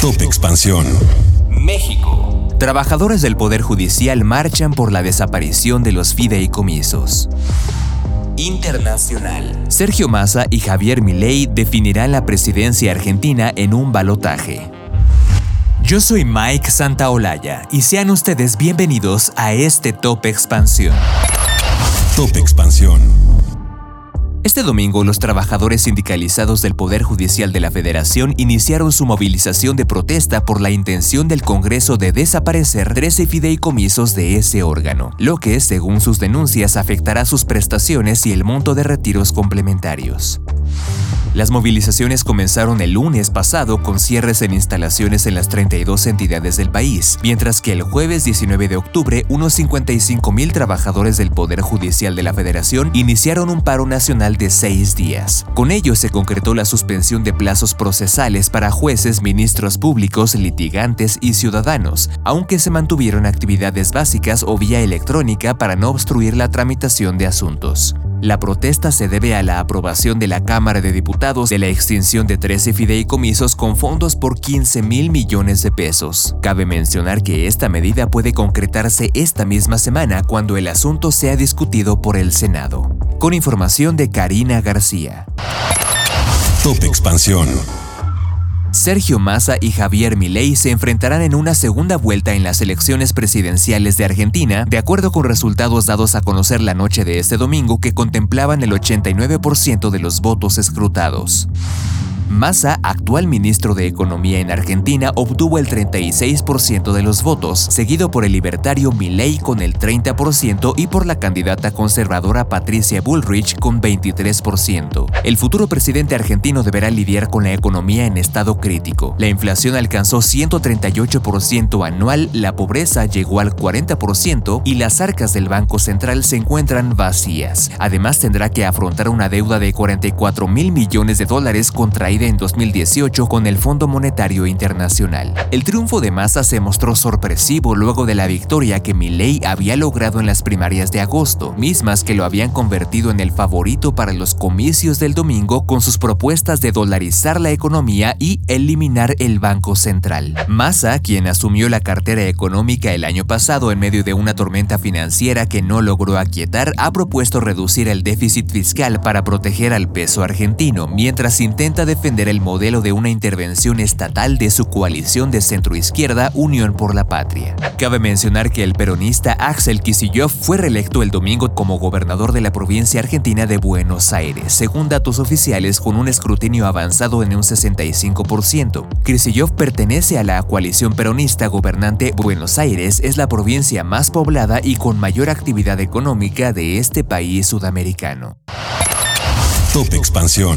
Top Expansión. México. Trabajadores del Poder Judicial marchan por la desaparición de los fideicomisos. Internacional. Sergio Massa y Javier Milei definirán la presidencia argentina en un balotaje. Yo soy Mike Santaolalla y sean ustedes bienvenidos a este Top Expansión. Top Expansión. Este domingo, los trabajadores sindicalizados del Poder Judicial de la Federación iniciaron su movilización de protesta por la intención del Congreso de desaparecer 13 fideicomisos de ese órgano, lo que, según sus denuncias, afectará sus prestaciones y el monto de retiros complementarios. Las movilizaciones comenzaron el lunes pasado con cierres en instalaciones en las 32 entidades del país, mientras que el jueves 19 de octubre unos 55 mil trabajadores del Poder Judicial de la Federación iniciaron un paro nacional de seis días. Con ello se concretó la suspensión de plazos procesales para jueces, ministros públicos, litigantes y ciudadanos, aunque se mantuvieron actividades básicas o vía electrónica para no obstruir la tramitación de asuntos. La protesta se debe a la aprobación de la Cámara de Diputados de la extinción de 13 fideicomisos con fondos por 15 mil millones de pesos. Cabe mencionar que esta medida puede concretarse esta misma semana cuando el asunto sea discutido por el Senado. Con información de Karina García. Top Expansión. Sergio Massa y Javier Milei se enfrentarán en una segunda vuelta en las elecciones presidenciales de Argentina, de acuerdo con resultados dados a conocer la noche de este domingo que contemplaban el 89% de los votos escrutados. Massa, actual ministro de Economía en Argentina, obtuvo el 36% de los votos, seguido por el libertario Milei con el 30% y por la candidata conservadora Patricia Bullrich con 23%. El futuro presidente argentino deberá lidiar con la economía en estado crítico. La inflación alcanzó 138% anual, la pobreza llegó al 40% y las arcas del Banco Central se encuentran vacías. Además tendrá que afrontar una deuda de 44 mil millones de dólares contraída en 2018 con el Fondo Monetario Internacional. El triunfo de Massa se mostró sorpresivo luego de la victoria que Milley había logrado en las primarias de agosto, mismas que lo habían convertido en el favorito para los comicios del domingo con sus propuestas de dolarizar la economía y eliminar el Banco Central. Massa, quien asumió la cartera económica el año pasado en medio de una tormenta financiera que no logró aquietar, ha propuesto reducir el déficit fiscal para proteger al peso argentino, mientras intenta el modelo de una intervención estatal de su coalición de centroizquierda Unión por la Patria. Cabe mencionar que el peronista Axel Kicillof fue reelecto el domingo como gobernador de la provincia argentina de Buenos Aires, según datos oficiales con un escrutinio avanzado en un 65%. Kicillof pertenece a la coalición peronista gobernante Buenos Aires, es la provincia más poblada y con mayor actividad económica de este país sudamericano. Top Expansión.